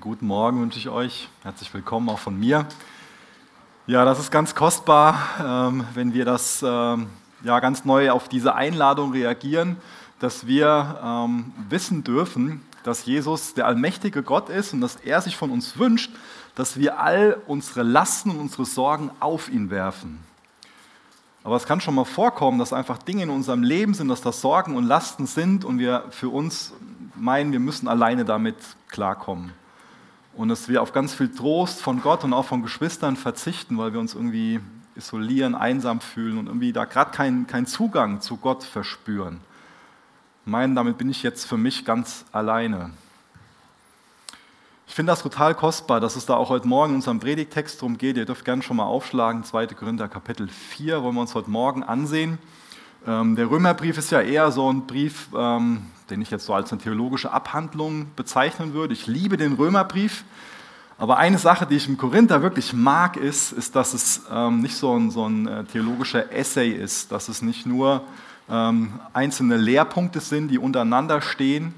Guten Morgen wünsche ich euch. Herzlich willkommen auch von mir. Ja, das ist ganz kostbar, ähm, wenn wir das ähm, ja, ganz neu auf diese Einladung reagieren, dass wir ähm, wissen dürfen, dass Jesus der allmächtige Gott ist und dass er sich von uns wünscht, dass wir all unsere Lasten und unsere Sorgen auf ihn werfen. Aber es kann schon mal vorkommen, dass einfach Dinge in unserem Leben sind, dass das Sorgen und Lasten sind und wir für uns meinen, wir müssen alleine damit klarkommen und dass wir auf ganz viel Trost von Gott und auch von Geschwistern verzichten, weil wir uns irgendwie isolieren, einsam fühlen und irgendwie da gerade keinen kein Zugang zu Gott verspüren. Meinen, damit bin ich jetzt für mich ganz alleine. Ich finde das total kostbar, dass es da auch heute Morgen in unserem Predigtext drum geht. Ihr dürft gerne schon mal aufschlagen, 2. Korinther Kapitel 4 wollen wir uns heute Morgen ansehen. Ähm, der Römerbrief ist ja eher so ein Brief, ähm, den ich jetzt so als eine theologische Abhandlung bezeichnen würde. Ich liebe den Römerbrief, aber eine Sache, die ich im Korinther wirklich mag, ist, ist dass es ähm, nicht so ein, so ein äh, theologischer Essay ist, dass es nicht nur einzelne Lehrpunkte sind, die untereinander stehen,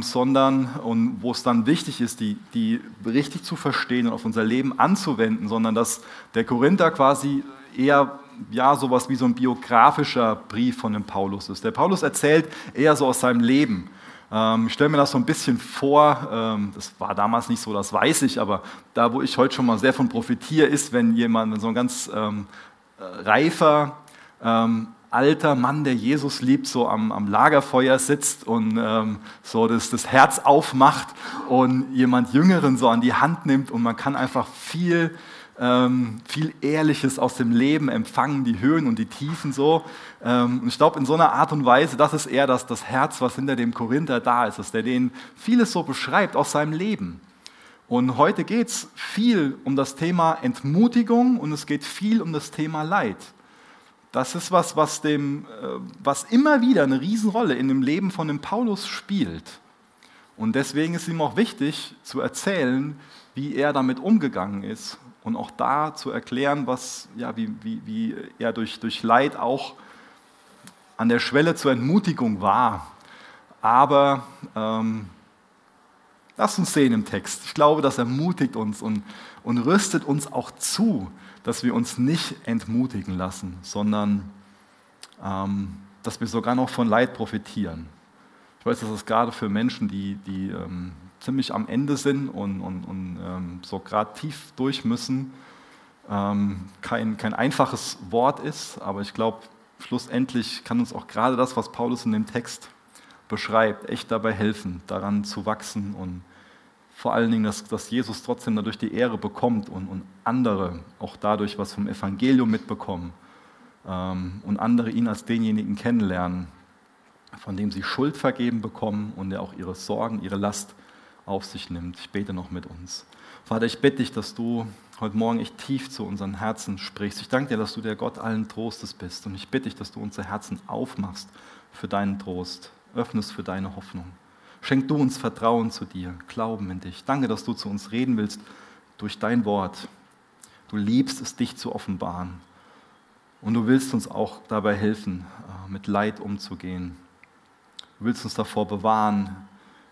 sondern und wo es dann wichtig ist, die, die richtig zu verstehen und auf unser Leben anzuwenden, sondern dass der Korinther quasi eher ja, sowas wie so ein biografischer Brief von dem Paulus ist. Der Paulus erzählt eher so aus seinem Leben. Ähm, ich stelle mir das so ein bisschen vor, ähm, das war damals nicht so, das weiß ich, aber da, wo ich heute schon mal sehr von profitiere, ist, wenn jemand, wenn so ein ganz ähm, äh, reifer, ähm, alter Mann, der Jesus liebt, so am, am Lagerfeuer sitzt und ähm, so das, das Herz aufmacht und jemand Jüngeren so an die Hand nimmt und man kann einfach viel ähm, viel Ehrliches aus dem Leben empfangen, die Höhen und die Tiefen so. Ähm, und ich glaube, in so einer Art und Weise, das ist eher das, das Herz, was hinter dem Korinther da ist, dass der den vieles so beschreibt aus seinem Leben. Und heute geht es viel um das Thema Entmutigung und es geht viel um das Thema Leid. Das ist was, was, dem, äh, was immer wieder eine Riesenrolle in dem Leben von dem Paulus spielt. Und deswegen ist ihm auch wichtig zu erzählen, wie er damit umgegangen ist und auch da zu erklären, was, ja, wie, wie, wie er durch, durch Leid auch an der Schwelle zur Entmutigung war. Aber ähm, lasst uns sehen im Text. Ich glaube, das ermutigt uns und, und rüstet uns auch zu, dass wir uns nicht entmutigen lassen, sondern ähm, dass wir sogar noch von Leid profitieren. Ich weiß, dass es gerade für Menschen, die, die ähm, ziemlich am Ende sind und, und, und ähm, so gerade tief durch müssen, ähm, kein, kein einfaches Wort ist, aber ich glaube, schlussendlich kann uns auch gerade das, was Paulus in dem Text beschreibt, echt dabei helfen, daran zu wachsen und vor allen Dingen, dass, dass Jesus trotzdem dadurch die Ehre bekommt und, und andere auch dadurch was vom Evangelium mitbekommen ähm, und andere ihn als denjenigen kennenlernen, von dem sie Schuld vergeben bekommen und der auch ihre Sorgen, ihre Last auf sich nimmt. Ich bete noch mit uns. Vater, ich bitte dich, dass du heute Morgen echt tief zu unseren Herzen sprichst. Ich danke dir, dass du der Gott allen Trostes bist. Und ich bitte dich, dass du unsere Herzen aufmachst für deinen Trost, öffnest für deine Hoffnung. Schenk du uns Vertrauen zu dir, Glauben in dich. Danke, dass du zu uns reden willst durch dein Wort. Du liebst es, dich zu offenbaren. Und du willst uns auch dabei helfen, äh, mit Leid umzugehen. Du willst uns davor bewahren,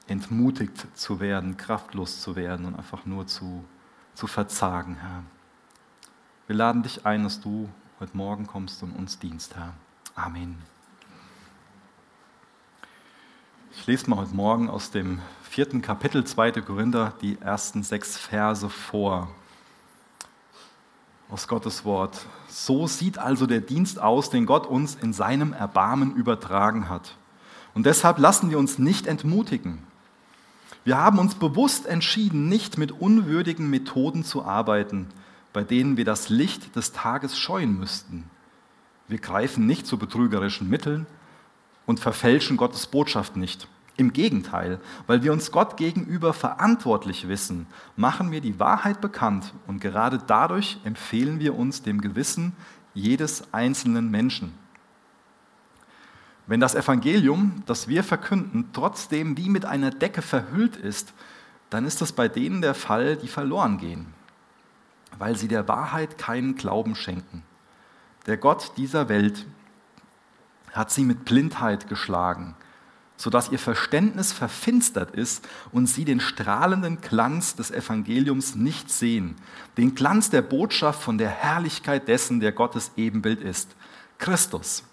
entmutigt zu werden, kraftlos zu werden und einfach nur zu, zu verzagen, Herr. Wir laden dich ein, dass du heute Morgen kommst und uns dienst, Herr. Amen. Ich lese mal heute Morgen aus dem vierten Kapitel 2. Korinther die ersten sechs Verse vor. Aus Gottes Wort. So sieht also der Dienst aus, den Gott uns in seinem Erbarmen übertragen hat. Und deshalb lassen wir uns nicht entmutigen. Wir haben uns bewusst entschieden, nicht mit unwürdigen Methoden zu arbeiten, bei denen wir das Licht des Tages scheuen müssten. Wir greifen nicht zu betrügerischen Mitteln und verfälschen Gottes Botschaft nicht. Im Gegenteil, weil wir uns Gott gegenüber verantwortlich wissen, machen wir die Wahrheit bekannt und gerade dadurch empfehlen wir uns dem Gewissen jedes einzelnen Menschen. Wenn das Evangelium, das wir verkünden, trotzdem wie mit einer Decke verhüllt ist, dann ist das bei denen der Fall, die verloren gehen, weil sie der Wahrheit keinen Glauben schenken. Der Gott dieser Welt hat sie mit Blindheit geschlagen, sodass ihr Verständnis verfinstert ist und sie den strahlenden Glanz des Evangeliums nicht sehen, den Glanz der Botschaft von der Herrlichkeit dessen, der Gottes Ebenbild ist, Christus.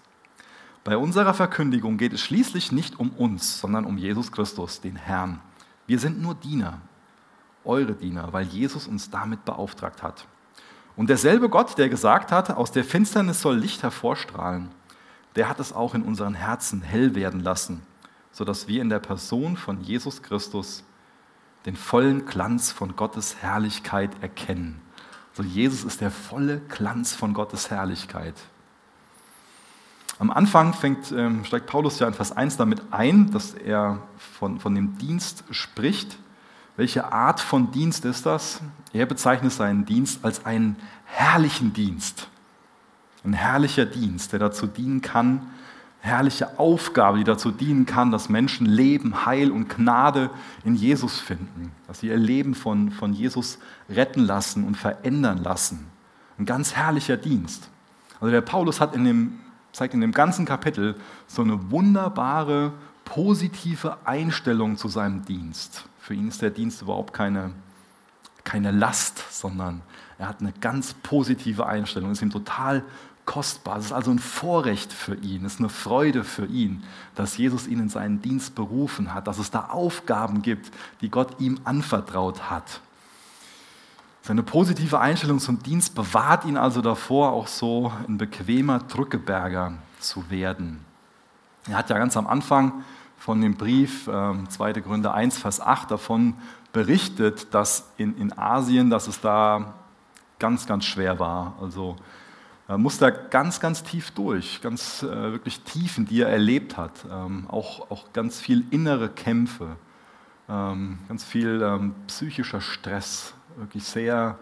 Bei unserer Verkündigung geht es schließlich nicht um uns, sondern um Jesus Christus, den Herrn. Wir sind nur Diener, eure Diener, weil Jesus uns damit beauftragt hat. Und derselbe Gott, der gesagt hat, aus der Finsternis soll Licht hervorstrahlen, der hat es auch in unseren Herzen hell werden lassen sodass wir in der Person von Jesus Christus den vollen Glanz von Gottes Herrlichkeit erkennen. Also Jesus ist der volle Glanz von Gottes Herrlichkeit. Am Anfang fängt, ähm, steigt Paulus ja in Vers 1 damit ein, dass er von, von dem Dienst spricht. Welche Art von Dienst ist das? Er bezeichnet seinen Dienst als einen herrlichen Dienst. Ein herrlicher Dienst, der dazu dienen kann, herrliche Aufgabe, die dazu dienen kann, dass Menschen Leben, Heil und Gnade in Jesus finden, dass sie ihr Leben von, von Jesus retten lassen und verändern lassen. Ein ganz herrlicher Dienst. Also der Paulus hat in dem, zeigt in dem ganzen Kapitel so eine wunderbare, positive Einstellung zu seinem Dienst. Für ihn ist der Dienst überhaupt keine, keine Last, sondern er hat eine ganz positive Einstellung, ist ihm total kostbar. Es ist also ein Vorrecht für ihn, es ist eine Freude für ihn, dass Jesus ihn in seinen Dienst berufen hat, dass es da Aufgaben gibt, die Gott ihm anvertraut hat. Seine positive Einstellung zum Dienst bewahrt ihn also davor, auch so ein bequemer Drückeberger zu werden. Er hat ja ganz am Anfang von dem Brief, äh, 2. Gründe 1, Vers 8, davon berichtet, dass in, in Asien, dass es da ganz, ganz schwer war. Also er muss da ganz, ganz tief durch, ganz äh, wirklich Tiefen, die er erlebt hat. Ähm, auch, auch ganz viel innere Kämpfe, ähm, ganz viel ähm, psychischer Stress, wirklich sehr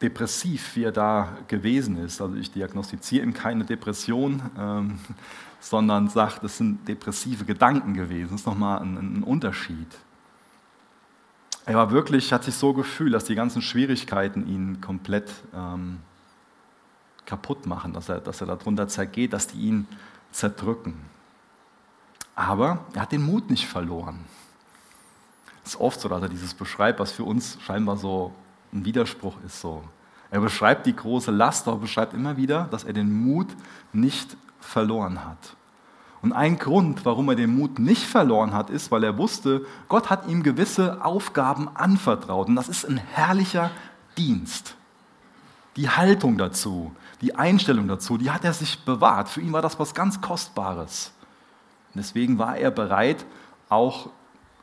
depressiv, wie er da gewesen ist. Also ich diagnostiziere ihm keine Depression, ähm, sondern sage, das sind depressive Gedanken gewesen. Das ist nochmal ein, ein Unterschied. Er war wirklich, hat sich so gefühlt, dass die ganzen Schwierigkeiten ihn komplett ähm, kaputt machen, dass er, dass er darunter zergeht, dass die ihn zerdrücken. Aber er hat den Mut nicht verloren. Es ist oft so, dass er dieses beschreibt, was für uns scheinbar so ein Widerspruch ist. So. Er beschreibt die große Last, aber beschreibt immer wieder, dass er den Mut nicht verloren hat. Und ein Grund, warum er den Mut nicht verloren hat, ist, weil er wusste, Gott hat ihm gewisse Aufgaben anvertraut. Und das ist ein herrlicher Dienst. Die Haltung dazu, die Einstellung dazu, die hat er sich bewahrt. Für ihn war das was ganz Kostbares. deswegen war er bereit, auch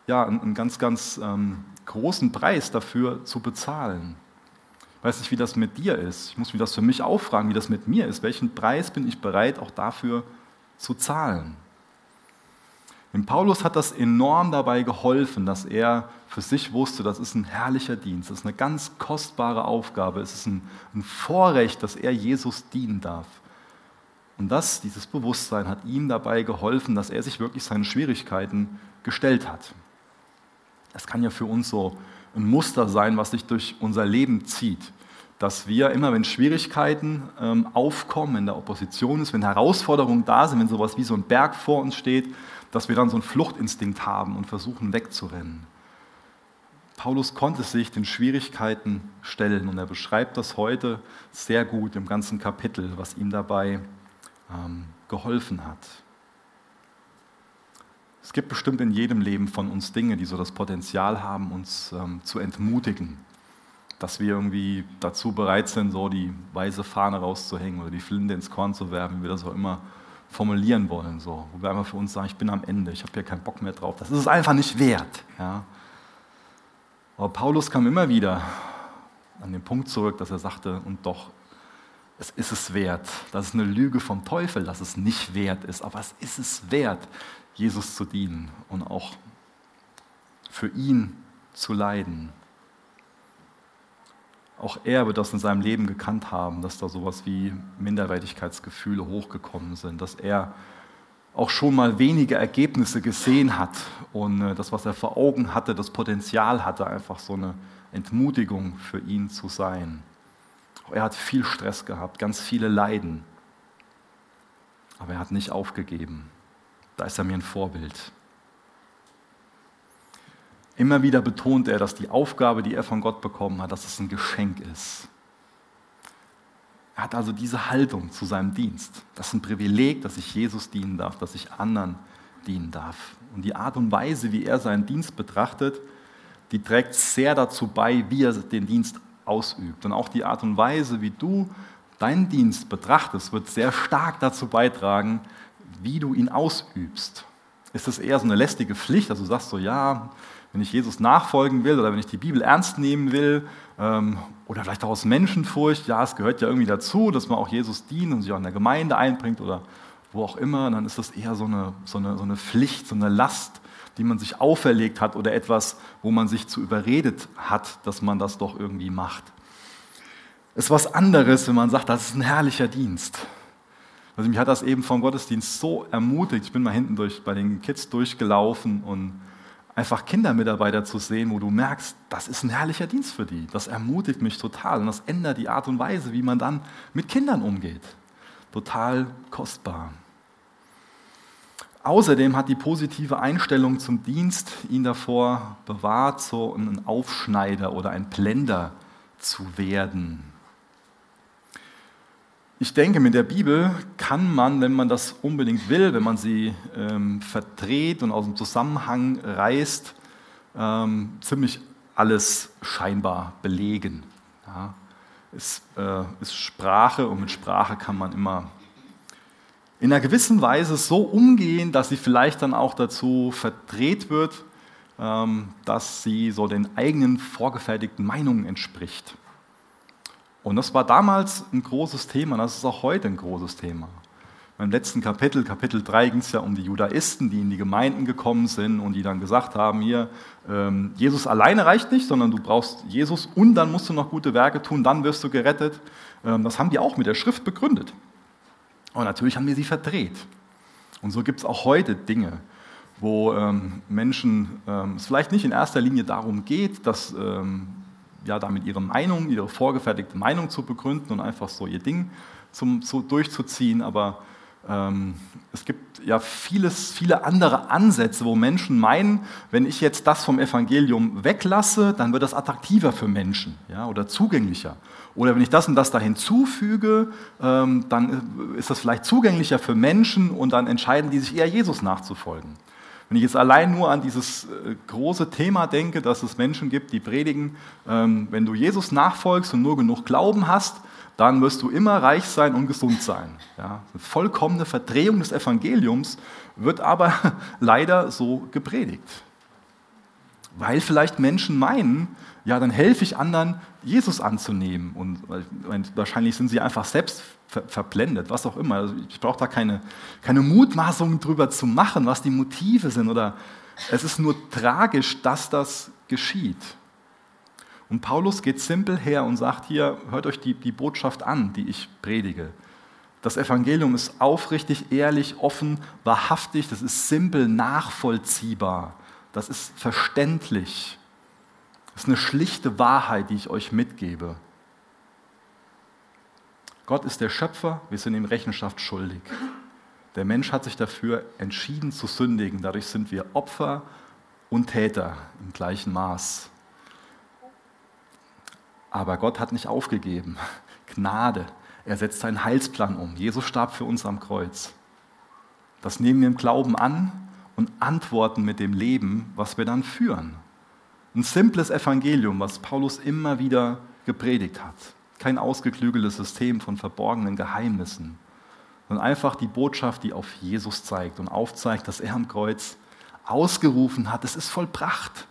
ja, einen ganz, ganz ähm, großen Preis dafür zu bezahlen. Ich weiß nicht, wie das mit dir ist. Ich muss mir das für mich auch fragen, wie das mit mir ist. Welchen Preis bin ich bereit, auch dafür zu zahlen? Dem Paulus hat das enorm dabei geholfen, dass er für sich wusste, das ist ein herrlicher Dienst, das ist eine ganz kostbare Aufgabe, es ist ein, ein Vorrecht, dass er Jesus dienen darf. Und das, dieses Bewusstsein hat ihm dabei geholfen, dass er sich wirklich seinen Schwierigkeiten gestellt hat. Das kann ja für uns so ein Muster sein, was sich durch unser Leben zieht. Dass wir immer, wenn Schwierigkeiten ähm, aufkommen, wenn der Opposition ist, wenn Herausforderungen da sind, wenn sowas wie so ein Berg vor uns steht, dass wir dann so einen Fluchtinstinkt haben und versuchen wegzurennen. Paulus konnte sich den Schwierigkeiten stellen und er beschreibt das heute sehr gut im ganzen Kapitel, was ihm dabei ähm, geholfen hat. Es gibt bestimmt in jedem Leben von uns Dinge, die so das Potenzial haben, uns ähm, zu entmutigen, dass wir irgendwie dazu bereit sind, so die weiße Fahne rauszuhängen oder die Flinte ins Korn zu werfen, wie wir das auch immer formulieren wollen, so, wo wir einfach für uns sagen, ich bin am Ende, ich habe hier keinen Bock mehr drauf. Das ist es einfach nicht wert. Ja. Aber Paulus kam immer wieder an den Punkt zurück, dass er sagte, und doch, es ist es wert. Das ist eine Lüge vom Teufel, dass es nicht wert ist, aber es ist es wert, Jesus zu dienen und auch für ihn zu leiden. Auch er wird das in seinem Leben gekannt haben, dass da sowas wie Minderwertigkeitsgefühle hochgekommen sind, dass er auch schon mal wenige Ergebnisse gesehen hat und äh, das, was er vor Augen hatte, das Potenzial hatte, einfach so eine Entmutigung für ihn zu sein. Er hat viel Stress gehabt, ganz viele Leiden, aber er hat nicht aufgegeben. Da ist er mir ein Vorbild. Immer wieder betont er, dass die Aufgabe, die er von Gott bekommen hat, dass es ein Geschenk ist. Er hat also diese Haltung zu seinem Dienst. Das ist ein Privileg, dass ich Jesus dienen darf, dass ich anderen dienen darf. Und die Art und Weise, wie er seinen Dienst betrachtet, die trägt sehr dazu bei, wie er den Dienst ausübt. Und auch die Art und Weise, wie du deinen Dienst betrachtest, wird sehr stark dazu beitragen, wie du ihn ausübst. Ist es eher so eine lästige Pflicht, also du sagst so, ja, wenn ich Jesus nachfolgen will oder wenn ich die Bibel ernst nehmen will ähm, oder vielleicht auch aus Menschenfurcht, ja, es gehört ja irgendwie dazu, dass man auch Jesus dient und sich auch in der Gemeinde einbringt oder wo auch immer, dann ist das eher so eine, so eine, so eine Pflicht, so eine Last, die man sich auferlegt hat oder etwas, wo man sich zu überredet hat, dass man das doch irgendwie macht. Es ist was anderes, wenn man sagt, das ist ein herrlicher Dienst. Also mich hat das eben vom Gottesdienst so ermutigt. Ich bin mal hinten durch, bei den Kids durchgelaufen und einfach Kindermitarbeiter zu sehen, wo du merkst, das ist ein herrlicher Dienst für die. Das ermutigt mich total und das ändert die Art und Weise, wie man dann mit Kindern umgeht. Total kostbar. Außerdem hat die positive Einstellung zum Dienst ihn davor bewahrt, so ein Aufschneider oder ein Blender zu werden. Ich denke, mit der Bibel kann man, wenn man das unbedingt will, wenn man sie ähm, verdreht und aus dem Zusammenhang reißt, ähm, ziemlich alles scheinbar belegen. Ja. Es äh, ist Sprache und mit Sprache kann man immer in einer gewissen Weise so umgehen, dass sie vielleicht dann auch dazu verdreht wird, ähm, dass sie so den eigenen vorgefertigten Meinungen entspricht. Und das war damals ein großes Thema, das ist auch heute ein großes Thema. Im letzten Kapitel, Kapitel 3, ging es ja um die Judaisten, die in die Gemeinden gekommen sind und die dann gesagt haben, hier, ähm, Jesus alleine reicht nicht, sondern du brauchst Jesus und dann musst du noch gute Werke tun, dann wirst du gerettet. Ähm, das haben die auch mit der Schrift begründet. Und natürlich haben wir sie verdreht. Und so gibt es auch heute Dinge, wo ähm, Menschen es vielleicht nicht in erster Linie darum geht, dass ja, damit ihre Meinung, ihre vorgefertigte Meinung zu begründen und einfach so ihr Ding zum, so durchzuziehen. Aber ähm, es gibt ja vieles, viele andere Ansätze, wo Menschen meinen, wenn ich jetzt das vom Evangelium weglasse, dann wird das attraktiver für Menschen ja, oder zugänglicher. Oder wenn ich das und das da hinzufüge, ähm, dann ist das vielleicht zugänglicher für Menschen und dann entscheiden die sich eher Jesus nachzufolgen. Wenn ich jetzt allein nur an dieses äh, große Thema denke, dass es Menschen gibt, die predigen, ähm, wenn du Jesus nachfolgst und nur genug Glauben hast, dann wirst du immer reich sein und gesund sein. Ja, eine vollkommene Verdrehung des Evangeliums wird aber leider so gepredigt. Weil vielleicht Menschen meinen, ja, dann helfe ich anderen, Jesus anzunehmen. Und wahrscheinlich sind sie einfach selbst ver verblendet, was auch immer. Also ich brauche da keine, keine Mutmaßungen drüber zu machen, was die Motive sind. Oder es ist nur tragisch, dass das geschieht. Und Paulus geht simpel her und sagt hier, hört euch die, die Botschaft an, die ich predige. Das Evangelium ist aufrichtig, ehrlich, offen, wahrhaftig, das ist simpel, nachvollziehbar, das ist verständlich. Das ist eine schlichte Wahrheit, die ich euch mitgebe. Gott ist der Schöpfer, wir sind ihm Rechenschaft schuldig. Der Mensch hat sich dafür entschieden zu sündigen, dadurch sind wir Opfer und Täter im gleichen Maß. Aber Gott hat nicht aufgegeben. Gnade. Er setzt seinen Heilsplan um. Jesus starb für uns am Kreuz. Das nehmen wir im Glauben an und antworten mit dem Leben, was wir dann führen. Ein simples Evangelium, was Paulus immer wieder gepredigt hat. Kein ausgeklügeltes System von verborgenen Geheimnissen, sondern einfach die Botschaft, die auf Jesus zeigt und aufzeigt, dass er am Kreuz ausgerufen hat, es ist vollbracht.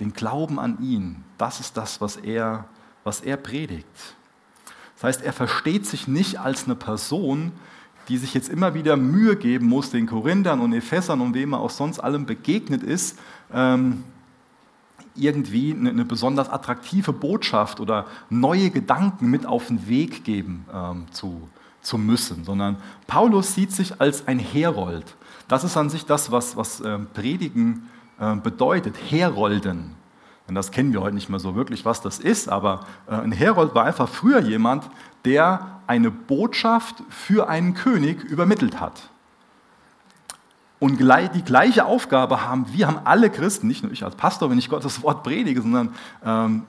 Den Glauben an ihn, das ist das, was er, was er predigt. Das heißt, er versteht sich nicht als eine Person, die sich jetzt immer wieder Mühe geben muss, den Korinthern und Ephesern und wem er auch sonst allem begegnet ist, ähm, irgendwie eine, besonders attraktive Botschaft oder neue Gedanken mit auf den Weg geben ähm, zu, zu müssen, sondern Paulus sieht sich als ein Herold. Das ist an sich das, was, was äh, Predigen äh, bedeutet, Herolden. Und das kennen wir heute nicht mehr so wirklich, was das ist, aber äh, ein Herold war einfach früher jemand, der eine Botschaft für einen König übermittelt hat. Und die gleiche Aufgabe haben, wir haben alle Christen, nicht nur ich als Pastor, wenn ich Gottes Wort predige, sondern ähm,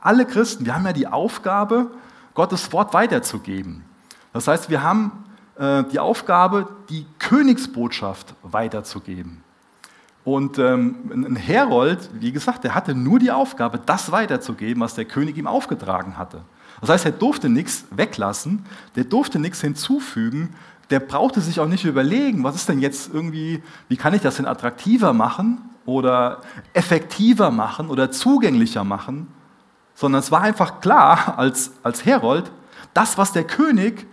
alle Christen, wir haben ja die Aufgabe, Gottes Wort weiterzugeben. Das heißt, wir haben äh, die Aufgabe, die Königsbotschaft weiterzugeben. Und ähm, ein Herold, wie gesagt, der hatte nur die Aufgabe, das weiterzugeben, was der König ihm aufgetragen hatte. Das heißt, er durfte nichts weglassen, der durfte nichts hinzufügen, der brauchte sich auch nicht überlegen, was ist denn jetzt irgendwie, wie kann ich das denn attraktiver machen oder effektiver machen oder zugänglicher machen, sondern es war einfach klar als, als Herold, das, was der König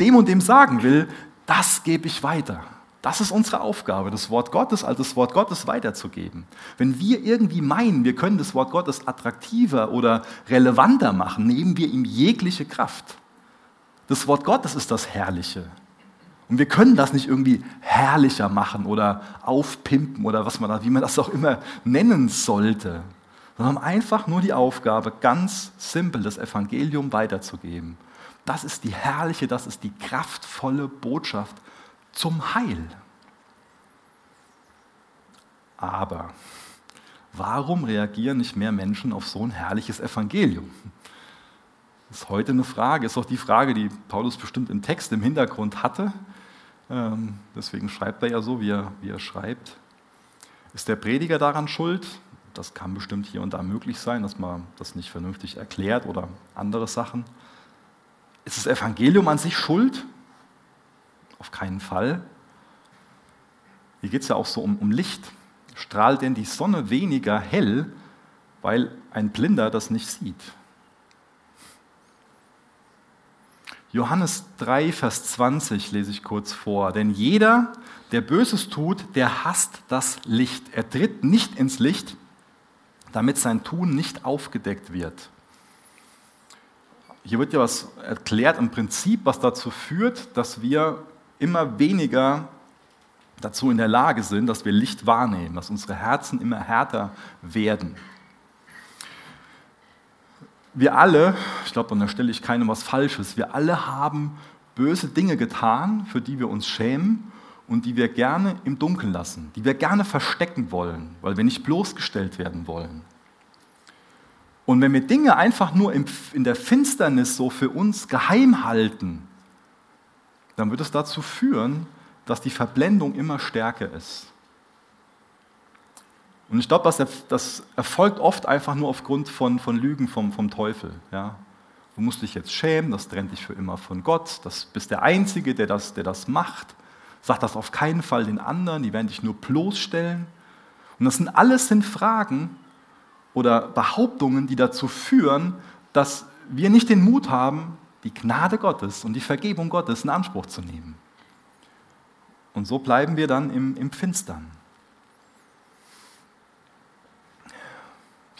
dem und dem sagen will, das gebe ich weiter. Das ist unsere Aufgabe, das Wort Gottes als das Wort Gottes weiterzugeben. Wenn wir irgendwie meinen, wir können das Wort Gottes attraktiver oder relevanter machen, nehmen wir ihm jegliche Kraft. Das Wort Gottes ist das Herrliche. Und wir können das nicht irgendwie herrlicher machen oder aufpimpen oder was man da, wie man das auch immer nennen sollte, sondern einfach nur die Aufgabe, ganz simpel das Evangelium weiterzugeben. Das ist die herrliche, das ist die kraftvolle Botschaft zum Heil. Aber warum reagieren nicht mehr Menschen auf so ein herrliches Evangelium? Das ist heute eine Frage, ist auch die Frage, die Paulus bestimmt im Text im Hintergrund hatte. Ähm, deswegen schreibt er ja so, wie er, wie er schreibt. Ist der Prediger daran schuld? Das kann bestimmt hier und da möglich sein, dass man das nicht vernünftig erklärt oder andere Sachen. Ist das Evangelium an sich schuld? Auf keinen Fall. Hier geht es ja auch so um, um Licht. Strahlt denn die Sonne weniger hell, weil ein Blinder das nicht sieht? Johannes 3, Vers 20 lese ich kurz vor. Denn jeder, der Böses tut, der hasst das Licht. Er tritt nicht ins Licht, damit sein Tun nicht aufgedeckt wird. Hier wird ja was erklärt im Prinzip, was dazu führt, dass wir immer weniger dazu in der Lage sind, dass wir Licht wahrnehmen, dass unsere Herzen immer härter werden. Wir alle, ich glaube, an der Stelle ich keinem was Falsches, wir alle haben böse Dinge getan, für die wir uns schämen und die wir gerne im Dunkeln lassen, die wir gerne verstecken wollen, weil wir nicht bloßgestellt werden wollen. Und wenn wir Dinge einfach nur in der Finsternis so für uns geheim halten, dann wird es dazu führen, dass die Verblendung immer stärker ist. Und ich glaube, das, das, erfolgt oft einfach nur aufgrund von, von Lügen vom, vom Teufel. Ja? Du musst dich jetzt schämen, das trennt dich für immer von Gott, das bist der Einzige, der das, der das macht. Sag das auf keinen Fall den anderen, die werden dich nur bloßstellen. Und das sind alles sind Fragen oder Behauptungen, die dazu führen, dass wir nicht den Mut haben, die Gnade Gottes und die Vergebung Gottes in Anspruch zu nehmen. Und so bleiben wir dann im, im Finstern.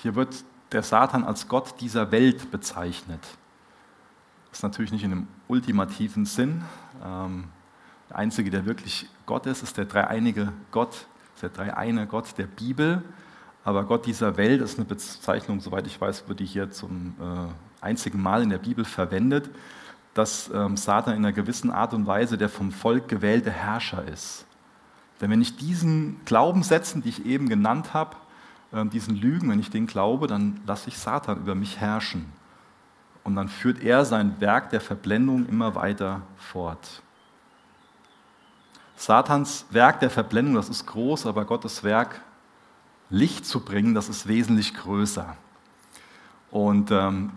Hier wird der Satan als Gott dieser Welt bezeichnet. Das ist natürlich nicht in einem ultimativen Sinn. Ähm, der Einzige, der wirklich Gott ist, ist der dreieinige Gott, der dreieine Gott der Bibel. Aber Gott dieser Welt ist eine Bezeichnung, soweit ich weiß, wird die hier zum äh, einzigen Mal in der Bibel verwendet, dass ähm, Satan in einer gewissen Art und Weise der vom Volk gewählte Herrscher ist. Denn wenn ich diesen Glaubenssätzen, die ich eben genannt habe, diesen Lügen, wenn ich den glaube, dann lasse ich Satan über mich herrschen. Und dann führt er sein Werk der Verblendung immer weiter fort. Satans Werk der Verblendung, das ist groß, aber Gottes Werk, Licht zu bringen, das ist wesentlich größer. Und ähm,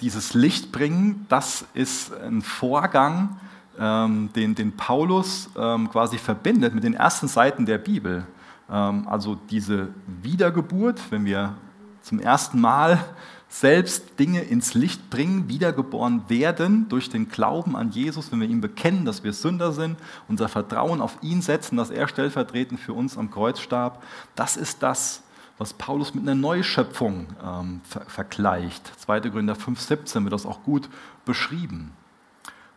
dieses Licht bringen, das ist ein Vorgang, ähm, den, den Paulus ähm, quasi verbindet mit den ersten Seiten der Bibel. Ähm, also diese Wiedergeburt, wenn wir zum ersten Mal selbst Dinge ins Licht bringen, wiedergeboren werden durch den Glauben an Jesus, wenn wir ihm bekennen, dass wir Sünder sind, unser Vertrauen auf ihn setzen, dass er stellvertretend für uns am Kreuz starb. Das ist das, was Paulus mit einer Neuschöpfung ähm, ver vergleicht. 2. Gründer 5,17 wird das auch gut beschrieben.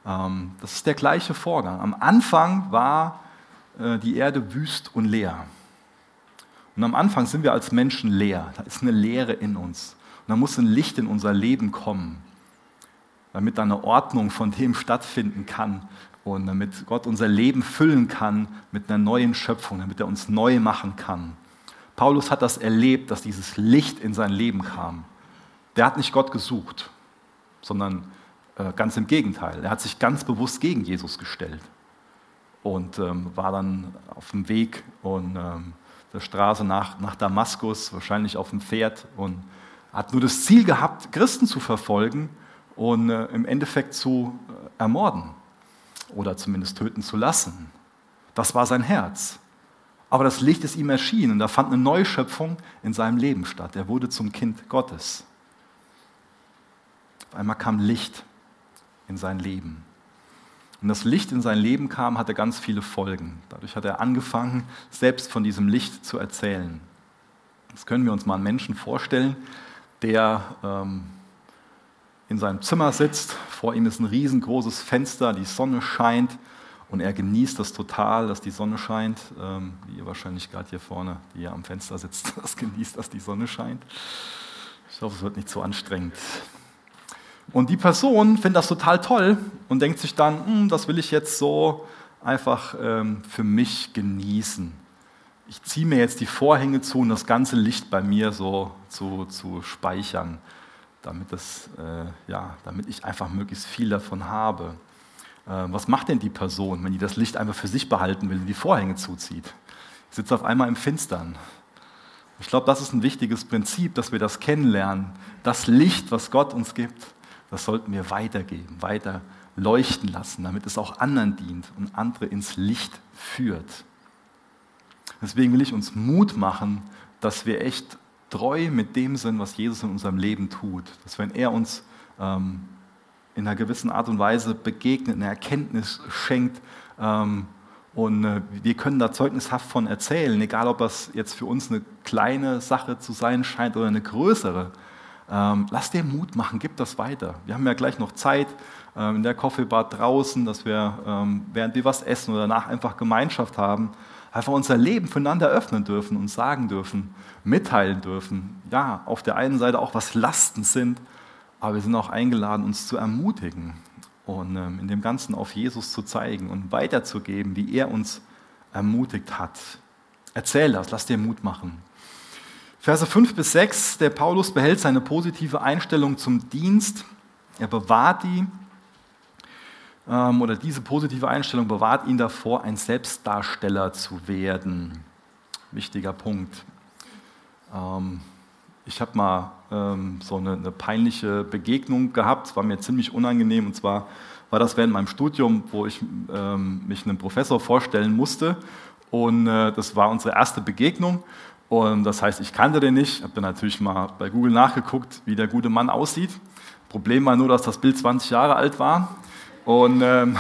Ähm, das ist der gleiche Vorgang. Am Anfang war äh, die Erde wüst und leer. Und am Anfang sind wir als Menschen leer. Da ist eine Leere in uns. Und da muss ein Licht in unser Leben kommen, damit da eine Ordnung von dem stattfinden kann. und damit Gott unser Leben füllen kann mit einer neuen Schöpfung, damit er uns neu machen kann. Paulus hat das erlebt, dass dieses Licht in sein Leben kam. Der hat nicht Gott gesucht, sondern äh, ganz im Gegenteil. Er hat sich ganz bewusst gegen Jesus gestellt und ähm, war dann auf dem Weg und ähm, der Straße nach, nach Damaskus, wahrscheinlich auf dem Pferd und hat nur das Ziel gehabt, Christen zu verfolgen und äh, im Endeffekt zu äh, ermorden oder zumindest töten zu lassen. Das war sein Herz. Aber das Licht ist ihm erschienen und da fand eine Neuschöpfung in seinem Leben statt. Er wurde zum Kind Gottes. Auf einmal kam Licht in sein Leben. Und das Licht in sein Leben kam, hatte ganz viele Folgen. Dadurch hat er angefangen, selbst von diesem Licht zu erzählen. Das können wir uns mal einen Menschen vorstellen, der ähm, in seinem Zimmer sitzt, vor ihm ist ein riesengroßes Fenster, die Sonne scheint und er genießt das total, dass die Sonne scheint, ähm, wie ihr wahrscheinlich gerade hier vorne, die hier am Fenster sitzt, das genießt, dass die Sonne scheint. Ich hoffe, es wird nicht zu anstrengend. Und die Person findet das total toll und denkt sich dann, hm, das will ich jetzt so einfach ähm, für mich genießen. Ich ziehe mir jetzt die Vorhänge zu, um das ganze Licht bei mir so zu, zu speichern damit, das, äh, ja, damit ich einfach möglichst viel davon habe. Äh, was macht denn die Person, wenn die das Licht einfach für sich behalten will und die Vorhänge zuzieht? Ich sitze auf einmal im Finstern. Ich glaube, das ist ein wichtiges Prinzip, dass wir das kennenlernen. Das Licht, was Gott uns gibt, das sollten wir weitergeben, weiter leuchten lassen, damit es auch anderen dient und andere ins Licht führt. Deswegen will ich uns Mut machen, dass wir echt treu mit dem sind, was Jesus in unserem Leben tut. Dass wenn er uns ähm, in einer gewissen Art und Weise begegnet, eine Erkenntnis schenkt, ähm, und äh, wir können da zeugnishaft von erzählen, egal ob das jetzt für uns eine kleine Sache zu sein scheint oder eine größere. Ähm, lass dir Mut machen, gib das weiter. Wir haben ja gleich noch Zeit ähm, in der Coffeebar draußen, dass wir, ähm, während wir was essen oder danach einfach Gemeinschaft haben, einfach unser Leben füreinander öffnen dürfen und sagen dürfen, mitteilen dürfen. Ja, auf der einen Seite auch was Lasten sind, aber wir sind auch eingeladen, uns zu ermutigen und ähm, in dem Ganzen auf Jesus zu zeigen und weiterzugeben, wie er uns ermutigt hat. Erzähl das, lass dir Mut machen. Verse 5 bis 6, der Paulus behält seine positive Einstellung zum Dienst, er bewahrt die ähm, oder diese positive Einstellung bewahrt ihn davor, ein Selbstdarsteller zu werden. Wichtiger Punkt. Ähm, ich habe mal ähm, so eine, eine, peinliche Begegnung gehabt, war mir ziemlich unangenehm und zwar war das während meinem Studium, wo ich ähm, mich einem Professor vorstellen musste und äh, das war unsere erste Begegnung und das heißt, ich kannte den nicht, habe dann natürlich mal bei Google nachgeguckt, wie der gute Mann aussieht. Problem war nur, dass das Bild 20 Jahre alt war und ähm,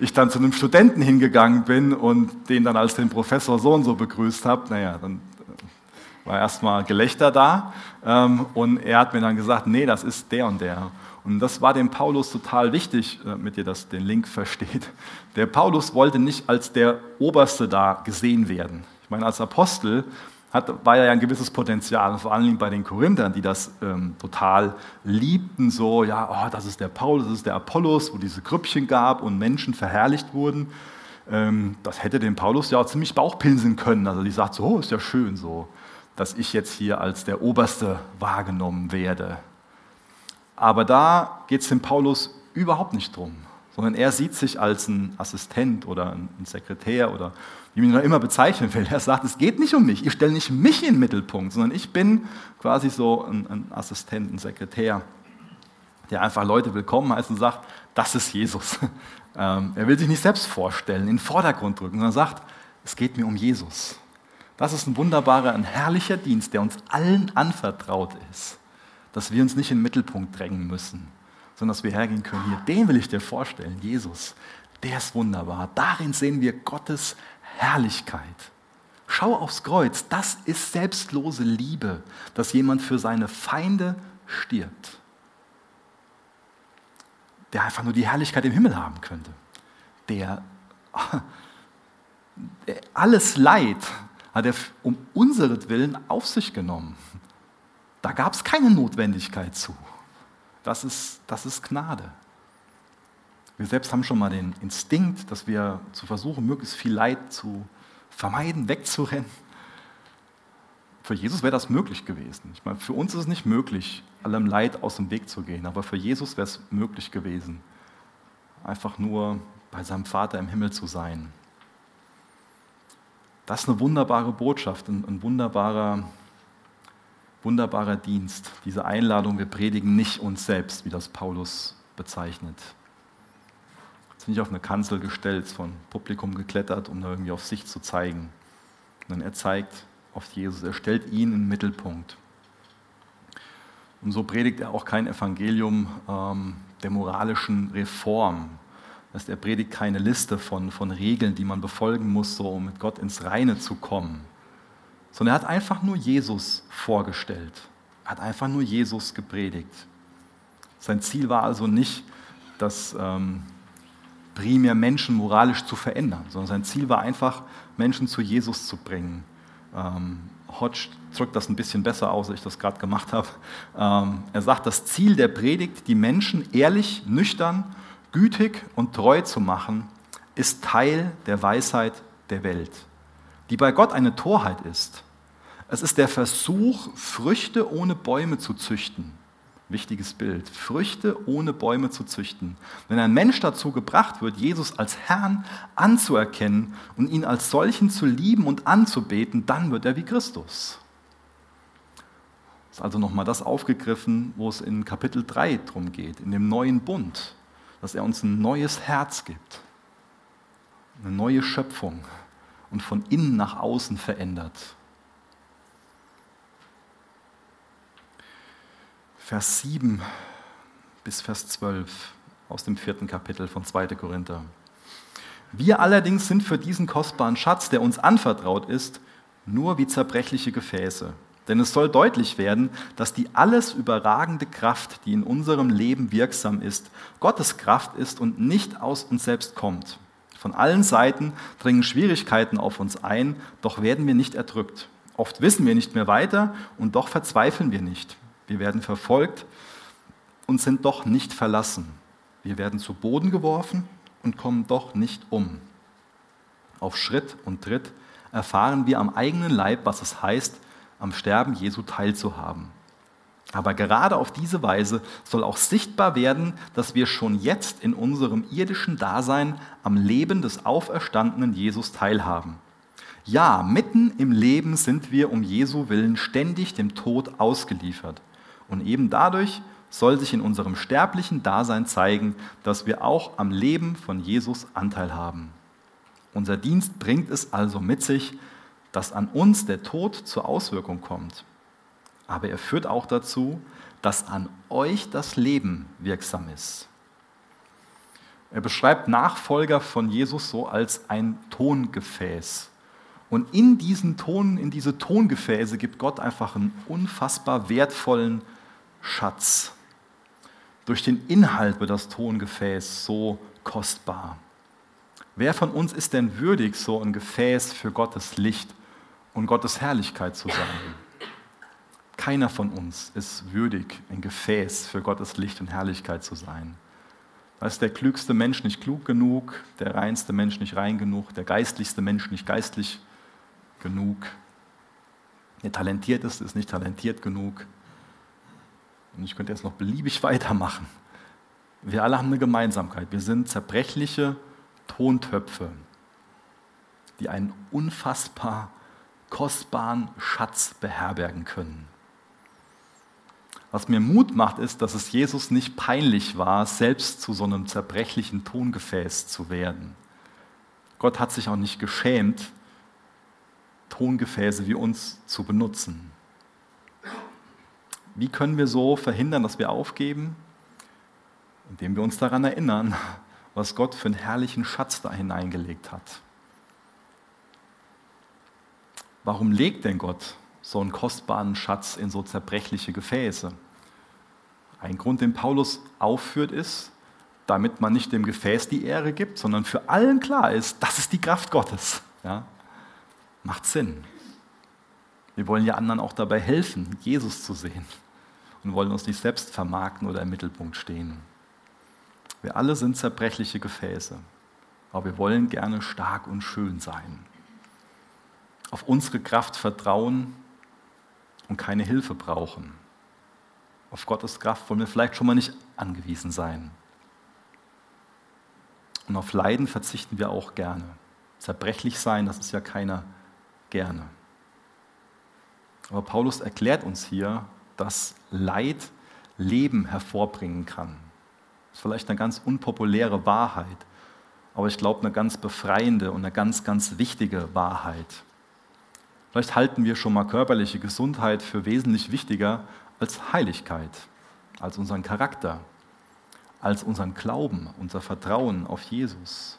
ich dann zu einem Studenten hingegangen bin und den dann als den Professor so und so begrüßt habe, naja, dann äh, war erstmal Gelächter da ähm, und er hat mir dann gesagt, nee, das ist der und der. Und das war dem Paulus total wichtig, damit ihr das, den Link versteht. Der Paulus wollte nicht als der Oberste da gesehen werden. Ich meine, als Apostel hat, war ja ein gewisses Potenzial, vor allem bei den Korinthern, die das ähm, total liebten, so, ja, oh, das ist der Paulus, das ist der Apollos, wo diese Grüppchen gab und Menschen verherrlicht wurden. Ähm, das hätte dem Paulus ja auch ziemlich Bauchpinseln können. Also die sagt so, oh, ist ja schön so, dass ich jetzt hier als der Oberste wahrgenommen werde. Aber da geht es dem Paulus überhaupt nicht drum, sondern er sieht sich als ein Assistent oder ein Sekretär oder wie man ihn immer bezeichnen will. Er sagt, es geht nicht um mich, ich stelle nicht mich in den Mittelpunkt, sondern ich bin quasi so ein, ein Assistent, ein Sekretär, der einfach Leute willkommen heißt und sagt, das ist Jesus. Ähm, er will sich nicht selbst vorstellen, in den Vordergrund drücken, sondern sagt, es geht mir um Jesus. Das ist ein wunderbarer, ein herrlicher Dienst, der uns allen anvertraut ist, dass wir uns nicht in den Mittelpunkt drängen müssen, sondern dass wir hergehen können, hier, den will ich dir vorstellen, Jesus, der ist wunderbar. Darin sehen wir Gottes Herrlichkeit. Schau aufs Kreuz, das ist selbstlose Liebe, dass jemand für seine Feinde stirbt, der einfach nur die Herrlichkeit im Himmel haben könnte, der, alles Leid hat er um Willen auf sich genommen. Da gab es keine Notwendigkeit zu. Das ist, das ist Gnade. Wir selbst haben schon mal den Instinkt, dass wir zu versuchen, möglichst viel Leid zu vermeiden, wegzurennen. Für Jesus wäre das möglich gewesen. Ich meine, für uns ist es nicht möglich, allem Leid aus dem Weg zu gehen, aber für Jesus wäre es möglich gewesen, einfach nur bei seinem Vater im Himmel zu sein. Das ist eine wunderbare Botschaft, ein, ein wunderbarer, wunderbarer Dienst. Diese Einladung, wir predigen nicht uns selbst, wie das Paulus bezeichnet. Jetzt nicht auf eine Kanzel gestellt, von Publikum geklettert, um da irgendwie auf sich zu zeigen. Sondern er zeigt auf Jesus, er stellt ihn in den Mittelpunkt. Und so predigt er auch kein Evangelium ähm, der moralischen Reform, dass er predigt keine Liste von, von Regeln, die man befolgen muss, so um mit Gott ins Reine zu kommen, sondern er hat einfach nur Jesus vorgestellt. Er hat einfach nur Jesus gepredigt. Sein Ziel war also nicht, das ähm, primär Menschen moralisch zu verändern, sondern sein Ziel war einfach, Menschen zu Jesus zu bringen. Ähm, Hodge drückt das ein bisschen besser aus, als ich das gerade gemacht habe. Ähm, er sagt, das Ziel der Predigt, die Menschen ehrlich, nüchtern gütig und treu zu machen, ist Teil der Weisheit der Welt, die bei Gott eine Torheit ist. Es ist der Versuch, Früchte ohne Bäume zu züchten. Wichtiges Bild. Früchte ohne Bäume zu züchten. Wenn ein Mensch dazu gebracht wird, Jesus als Herrn anzuerkennen und ihn als solchen zu lieben und anzubeten, dann wird er wie Christus. Das ist also nochmal das aufgegriffen, wo es in Kapitel 3 drum geht, in dem neuen Bund dass er uns ein neues Herz gibt, eine neue Schöpfung und von innen nach außen verändert. Vers 7 bis Vers 12 aus dem vierten Kapitel von 2. Korinther. Wir allerdings sind für diesen kostbaren Schatz, der uns anvertraut ist, nur wie zerbrechliche Gefäße denn es soll deutlich werden, dass die alles überragende Kraft, die in unserem Leben wirksam ist, Gottes Kraft ist und nicht aus uns selbst kommt. Von allen Seiten dringen Schwierigkeiten auf uns ein, doch werden wir nicht erdrückt. Oft wissen wir nicht mehr weiter und doch verzweifeln wir nicht. Wir werden verfolgt und sind doch nicht verlassen. Wir werden zu Boden geworfen und kommen doch nicht um. Auf Schritt und Tritt erfahren wir am eigenen Leib, was es heißt, am Sterben Jesu teilzuhaben. Aber gerade auf diese Weise soll auch sichtbar werden, dass wir schon jetzt in unserem irdischen Dasein am Leben des auferstandenen Jesus teilhaben. Ja, mitten im Leben sind wir um Jesu willen ständig dem Tod ausgeliefert. Und eben dadurch soll sich in unserem sterblichen Dasein zeigen, dass wir auch am Leben von Jesus Anteil haben. Unser Dienst bringt es also mit sich, dass an uns der Tod zur Auswirkung kommt. Aber er führt auch dazu, dass an euch das Leben wirksam ist. Er beschreibt Nachfolger von Jesus so als ein Tongefäß. Und in diesen Ton, in diese Tongefäße gibt Gott einfach einen unfassbar wertvollen Schatz. Durch den Inhalt wird das Tongefäß so kostbar. Wer von uns ist denn würdig, so ein Gefäß für Gottes Licht und Gottes Herrlichkeit zu sein. Keiner von uns ist würdig, ein Gefäß für Gottes Licht und Herrlichkeit zu sein. Da ist der klügste Mensch nicht klug genug, der reinste Mensch nicht rein genug, der geistlichste Mensch nicht geistlich genug, der talentierteste ist nicht talentiert genug. Und ich könnte jetzt noch beliebig weitermachen. Wir alle haben eine Gemeinsamkeit. Wir sind zerbrechliche Tontöpfe, die einen unfassbar kostbaren Schatz beherbergen können. Was mir Mut macht, ist, dass es Jesus nicht peinlich war, selbst zu so einem zerbrechlichen Tongefäß zu werden. Gott hat sich auch nicht geschämt, Tongefäße wie uns zu benutzen. Wie können wir so verhindern, dass wir aufgeben? Indem wir uns daran erinnern, was Gott für einen herrlichen Schatz da hineingelegt hat. Warum legt denn Gott so einen kostbaren Schatz in so zerbrechliche Gefäße? Ein Grund, den Paulus aufführt, ist, damit man nicht dem Gefäß die Ehre gibt, sondern für allen klar ist, das ist die Kraft Gottes. Ja? Macht Sinn. Wir wollen ja anderen auch dabei helfen, Jesus zu sehen und wollen uns nicht selbst vermarkten oder im Mittelpunkt stehen. Wir alle sind zerbrechliche Gefäße, aber wir wollen gerne stark und schön sein. Auf unsere Kraft vertrauen und keine Hilfe brauchen. Auf Gottes Kraft wollen wir vielleicht schon mal nicht angewiesen sein. Und auf Leiden verzichten wir auch gerne. Zerbrechlich sein, das ist ja keiner gerne. Aber Paulus erklärt uns hier, dass Leid Leben hervorbringen kann. Das ist vielleicht eine ganz unpopuläre Wahrheit, aber ich glaube eine ganz befreiende und eine ganz, ganz wichtige Wahrheit. Vielleicht halten wir schon mal körperliche Gesundheit für wesentlich wichtiger als Heiligkeit, als unseren Charakter, als unseren Glauben, unser Vertrauen auf Jesus.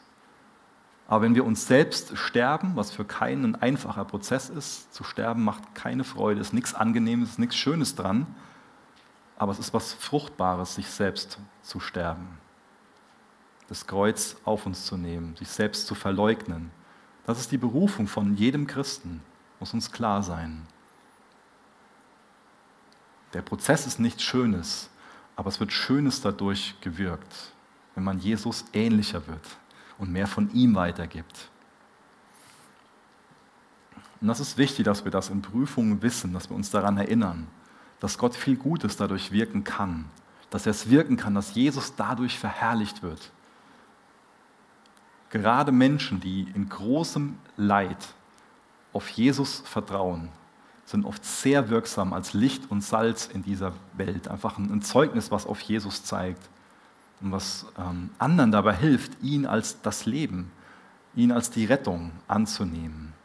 Aber wenn wir uns selbst sterben, was für keinen ein einfacher Prozess ist, zu sterben macht keine Freude, ist nichts Angenehmes, ist nichts Schönes dran, aber es ist was Fruchtbares, sich selbst zu sterben. Das Kreuz auf uns zu nehmen, sich selbst zu verleugnen. Das ist die Berufung von jedem Christen, muss uns klar sein. Der Prozess ist nichts Schönes, aber es wird Schönes dadurch gewirkt, wenn man Jesus ähnlicher wird und mehr von ihm weitergibt. Und das ist wichtig, dass wir das in Prüfungen wissen, dass wir uns daran erinnern, dass Gott viel Gutes dadurch wirken kann, dass er es wirken kann, dass Jesus dadurch verherrlicht wird. Gerade Menschen, die in großem Leid auf Jesus vertrauen, sind oft sehr wirksam als Licht und Salz in dieser Welt. Einfach ein Zeugnis, was auf Jesus zeigt und was ähm, anderen dabei hilft, ihn als das Leben, ihn als die Rettung anzunehmen.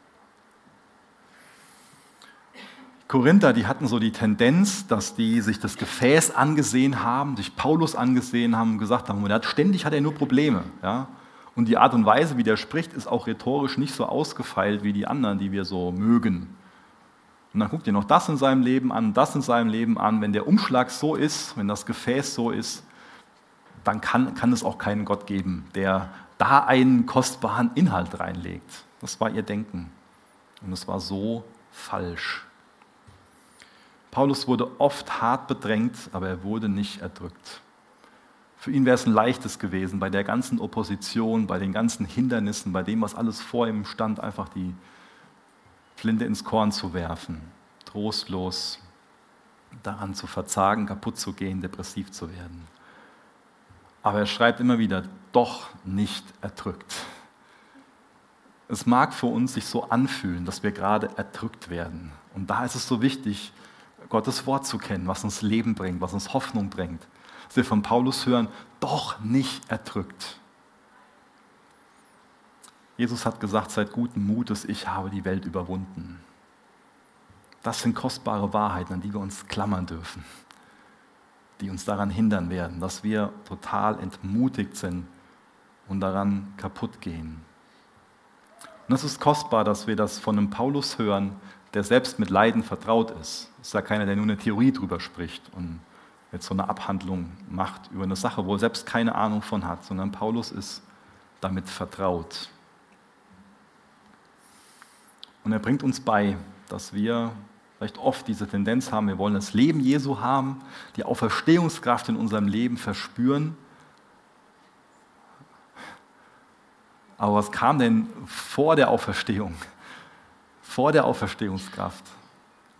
Korinther, die hatten so die Tendenz, dass die sich das Gefäß angesehen haben, sich Paulus angesehen haben und gesagt haben, hat, ständig hat er nur Probleme. Ja? Und die Art und Weise, wie der spricht, ist auch rhetorisch nicht so ausgefeilt wie die anderen, die wir so mögen. Und dann guckt ihr noch das in seinem Leben an, das in seinem Leben an. Wenn der Umschlag so ist, wenn das Gefäß so ist, dann kann, kann es auch keinen Gott geben, der da einen kostbaren Inhalt reinlegt. Das war ihr Denken. Und es war so falsch. Paulus wurde oft hart bedrängt, aber er wurde nicht erdrückt. Für ihn wäre es ein leichtes gewesen, bei der ganzen Opposition, bei den ganzen Hindernissen, bei dem, was alles vor ihm stand, einfach die Flinte ins Korn zu werfen, trostlos daran zu verzagen, kaputt zu gehen, depressiv zu werden. Aber er schreibt immer wieder, doch nicht erdrückt. Es mag für uns sich so anfühlen, dass wir gerade erdrückt werden. Und da ist es so wichtig, Gottes Wort zu kennen, was uns Leben bringt, was uns Hoffnung bringt. Dass wir von Paulus hören, doch nicht erdrückt. Jesus hat gesagt, seid guten Mutes, ich habe die Welt überwunden. Das sind kostbare Wahrheiten, an die wir uns klammern dürfen die uns daran hindern werden, dass wir total entmutigt sind und daran kaputt gehen. Und es ist kostbar, dass wir das von einem Paulus hören, der selbst mit Leiden vertraut ist. Es ist ja keiner, der nur eine Theorie drüber spricht und jetzt so eine Abhandlung macht über eine Sache, wo er selbst keine Ahnung von hat, sondern Paulus ist damit vertraut. Und er bringt uns bei, dass wir vielleicht oft diese Tendenz haben, wir wollen das Leben Jesu haben, die Auferstehungskraft in unserem Leben verspüren. Aber was kam denn vor der Auferstehung? Vor der Auferstehungskraft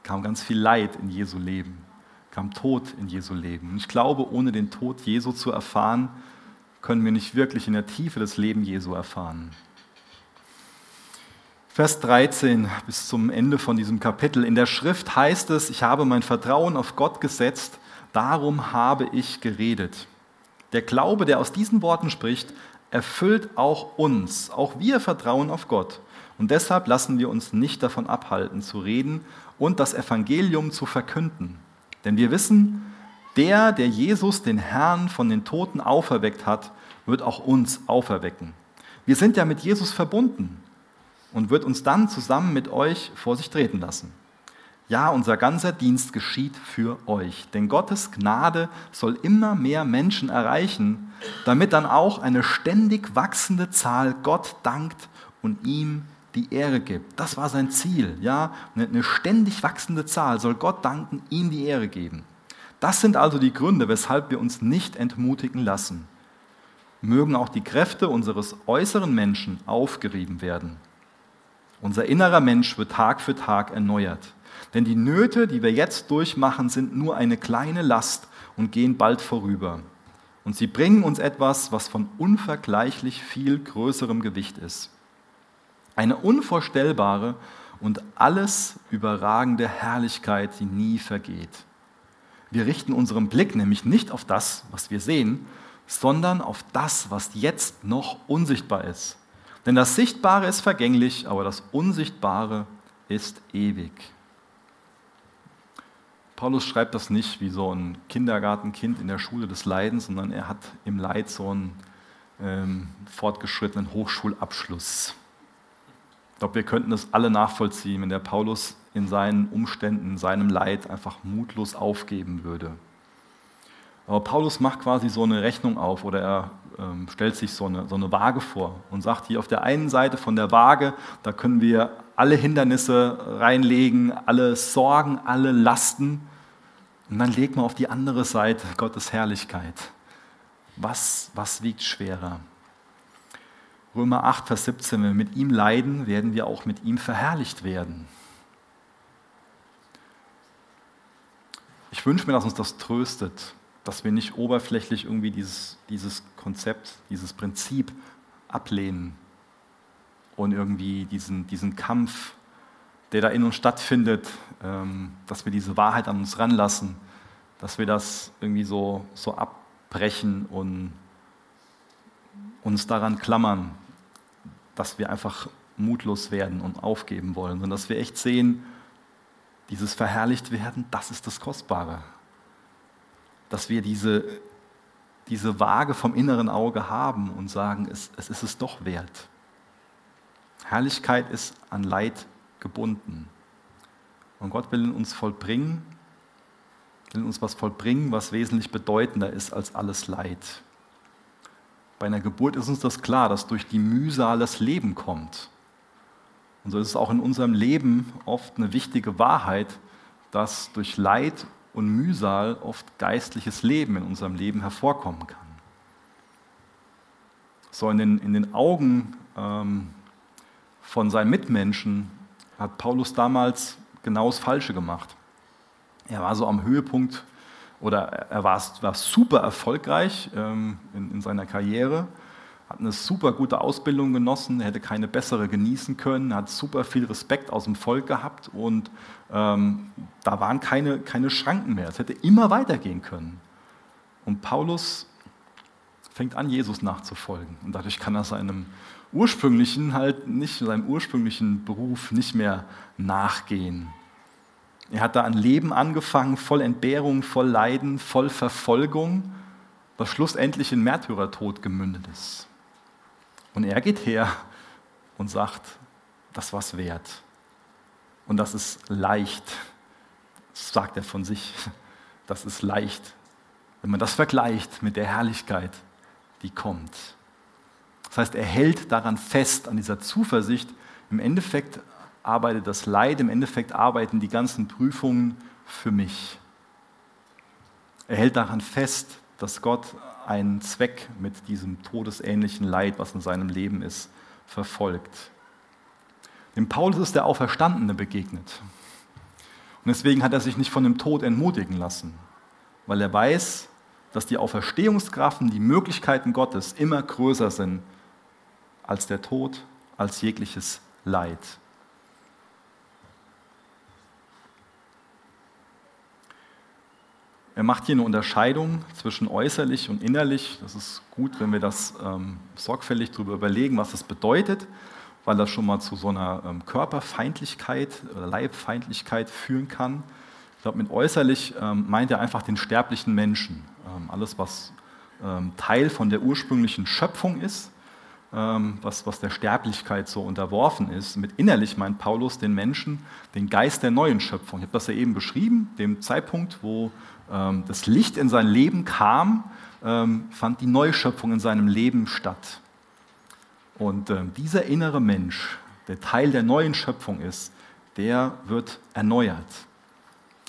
kam ganz viel Leid in Jesu Leben, kam Tod in Jesu Leben. Und ich glaube, ohne den Tod Jesu zu erfahren, können wir nicht wirklich in der Tiefe des Lebens Jesu erfahren. Vers 13 bis zum Ende von diesem Kapitel. In der Schrift heißt es, ich habe mein Vertrauen auf Gott gesetzt, darum habe ich geredet. Der Glaube, der aus diesen Worten spricht, erfüllt auch uns. Auch wir vertrauen auf Gott. Und deshalb lassen wir uns nicht davon abhalten zu reden und das Evangelium zu verkünden. Denn wir wissen, der, der Jesus, den Herrn, von den Toten auferweckt hat, wird auch uns auferwecken. Wir sind ja mit Jesus verbunden und wird uns dann zusammen mit euch vor sich treten lassen. Ja, unser ganzer Dienst geschieht für euch, denn Gottes Gnade soll immer mehr Menschen erreichen, damit dann auch eine ständig wachsende Zahl Gott dankt und ihm die Ehre gibt. Das war sein Ziel, ja, eine ständig wachsende Zahl soll Gott danken, ihm die Ehre geben. Das sind also die Gründe, weshalb wir uns nicht entmutigen lassen. mögen auch die Kräfte unseres äußeren Menschen aufgerieben werden. Unser innerer Mensch wird Tag für Tag erneuert. Denn die Nöte, die wir jetzt durchmachen, sind nur eine kleine Last und gehen bald vorüber. Und sie bringen uns etwas, was von unvergleichlich viel größerem Gewicht ist. Eine unvorstellbare und alles überragende Herrlichkeit, die nie vergeht. Wir richten unseren Blick nämlich nicht auf das, was wir sehen, sondern auf das, was jetzt noch unsichtbar ist. Denn das Sichtbare ist vergänglich, aber das Unsichtbare ist ewig. Paulus schreibt das nicht wie so ein Kindergartenkind in der Schule des Leidens, sondern er hat im Leid so einen ähm, fortgeschrittenen Hochschulabschluss. Glaube, wir könnten das alle nachvollziehen, wenn der Paulus in seinen Umständen, in seinem Leid einfach mutlos aufgeben würde. Aber Paulus macht quasi so eine Rechnung auf oder er ähm, stellt sich so eine, so eine Waage vor und sagt hier auf der einen Seite von der Waage, da können wir alle Hindernisse reinlegen, alle Sorgen, alle Lasten. Und dann legt man auf die andere Seite Gottes Herrlichkeit. Was, was wiegt schwerer? Römer 8, Vers 17, wenn wir mit ihm leiden, werden wir auch mit ihm verherrlicht werden. Ich wünsche mir, dass uns das tröstet, dass wir nicht oberflächlich irgendwie dieses, dieses Konzept, dieses Prinzip ablehnen und irgendwie diesen, diesen Kampf der da in uns stattfindet, ähm, dass wir diese Wahrheit an uns ranlassen, dass wir das irgendwie so, so abbrechen und uns daran klammern, dass wir einfach mutlos werden und aufgeben wollen, sondern dass wir echt sehen, dieses verherrlicht werden, das ist das Kostbare. Dass wir diese, diese Waage vom inneren Auge haben und sagen, es, es ist es doch wert. Herrlichkeit ist an Leid gebunden. Und Gott will in uns vollbringen, will in uns was vollbringen, was wesentlich bedeutender ist als alles Leid. Bei einer Geburt ist uns das klar, dass durch die Mühsal das Leben kommt. Und so ist es auch in unserem Leben oft eine wichtige Wahrheit, dass durch Leid und Mühsal oft geistliches Leben in unserem Leben hervorkommen kann. So in den, in den Augen ähm, von seinen Mitmenschen hat Paulus damals genau das Falsche gemacht. Er war so am Höhepunkt oder er war, war super erfolgreich ähm, in, in, seiner Karriere, hat eine super gute Ausbildung genossen, hätte keine bessere genießen können, hat super viel Respekt aus dem Volk gehabt und ähm, da waren keine, keine Schranken mehr. Es hätte immer weitergehen können. Und Paulus fängt an, Jesus nachzufolgen und dadurch kann er seinem ursprünglichen, halt nicht seinem ursprünglichen Beruf nicht mehr nachgehen. Er hat da ein Leben angefangen, voll Entbehrung, voll Leiden, voll Verfolgung, was schlussendlich in Märtyrertod gemündet ist. Und er geht her und sagt, das war's wert. Und das ist leicht, das sagt er von sich, das ist leicht, wenn man das vergleicht mit der Herrlichkeit, die kommt. Das heißt, er hält daran fest, an dieser Zuversicht. Im Endeffekt arbeitet das Leid, im Endeffekt arbeiten die ganzen Prüfungen für mich. Er hält daran fest, dass Gott einen Zweck mit diesem todesähnlichen Leid, was in seinem Leben ist, verfolgt. Dem Paulus ist der Auferstandene begegnet. Und deswegen hat er sich nicht von dem Tod entmutigen lassen, weil er weiß, dass die Auferstehungskraft und die Möglichkeiten Gottes immer größer sind als der Tod, als jegliches Leid. Er macht hier eine Unterscheidung zwischen äußerlich und innerlich. Das ist gut, wenn wir das ähm, sorgfältig darüber überlegen, was das bedeutet, weil das schon mal zu so einer ähm, Körperfeindlichkeit oder Leibfeindlichkeit führen kann. Ich glaube, mit äußerlich ähm, meint er einfach den sterblichen Menschen. Ähm, alles, was ähm, Teil von der ursprünglichen Schöpfung ist, ähm, was, was der Sterblichkeit so unterworfen ist. Mit innerlich meint Paulus den Menschen den Geist der neuen Schöpfung. Ich habe das ja eben beschrieben, dem Zeitpunkt, wo das Licht in sein Leben kam, ähm, fand die Neuschöpfung in seinem Leben statt. Und ähm, dieser innere Mensch, der Teil der neuen Schöpfung ist, der wird erneuert.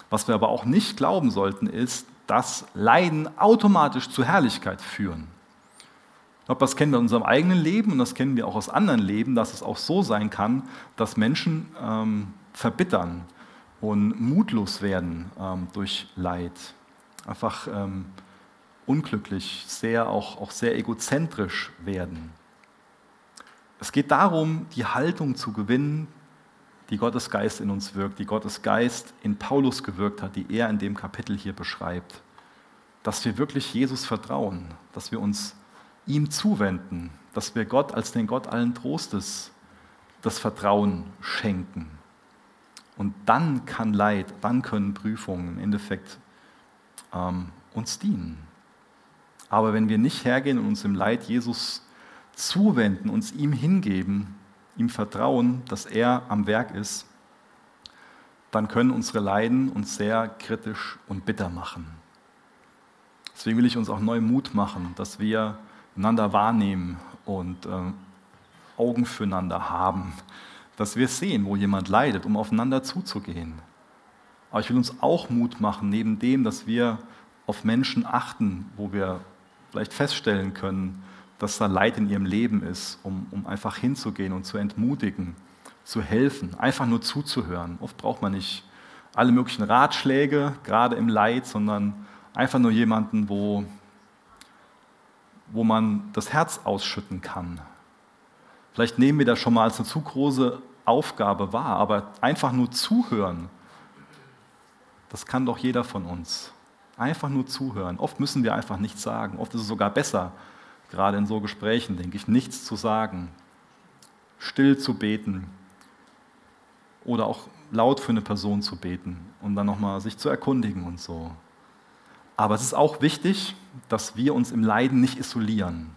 Was wir aber auch nicht glauben sollten, ist, dass Leiden automatisch zu Herrlichkeit führen. Ich glaube, das kennen wir in unserem eigenen Leben und das kennen wir auch aus anderen Leben, dass es auch so sein kann, dass Menschen ähm, verbittern und mutlos werden ähm, durch Leid. Einfach ähm, unglücklich, sehr, auch, auch sehr egozentrisch werden. Es geht darum, die Haltung zu gewinnen, die Gottes Geist in uns wirkt, die Gottes Geist in Paulus gewirkt hat, die er in dem Kapitel hier beschreibt. Dass wir wirklich Jesus vertrauen, dass wir uns ihm zuwenden, dass wir Gott als den Gott allen Trostes das Vertrauen schenken. Und dann kann Leid, dann können Prüfungen im Endeffekt ähm, uns dienen. Aber wenn wir nicht hergehen und uns im Leid Jesus zuwenden, uns ihm hingeben, ihm vertrauen, dass er am Werk ist, dann können unsere Leiden uns sehr kritisch und bitter machen. Deswegen will ich uns auch neu Mut machen, dass wir einander wahrnehmen und äh, Augen füreinander haben, dass wir sehen, wo jemand leidet, um aufeinander zuzugehen. Aber ich will uns auch Mut machen, neben dem, dass wir auf Menschen achten, wo wir vielleicht feststellen können, dass da Leid in ihrem Leben ist, um, um einfach hinzugehen und zu entmutigen, zu helfen, einfach nur zuzuhören. Oft braucht man nicht alle möglichen Ratschläge, gerade im Leid, sondern einfach nur jemanden, wo wo man das Herz ausschütten kann. Vielleicht nehmen wir das schon mal als eine zu große Aufgabe wahr, aber einfach nur zuhören, das kann doch jeder von uns. Einfach nur zuhören. Oft müssen wir einfach nichts sagen. Oft ist es sogar besser, gerade in so Gesprächen, denke ich, nichts zu sagen. Still zu beten oder auch laut für eine Person zu beten und dann nochmal sich zu erkundigen und so. Aber es ist auch wichtig, dass wir uns im Leiden nicht isolieren.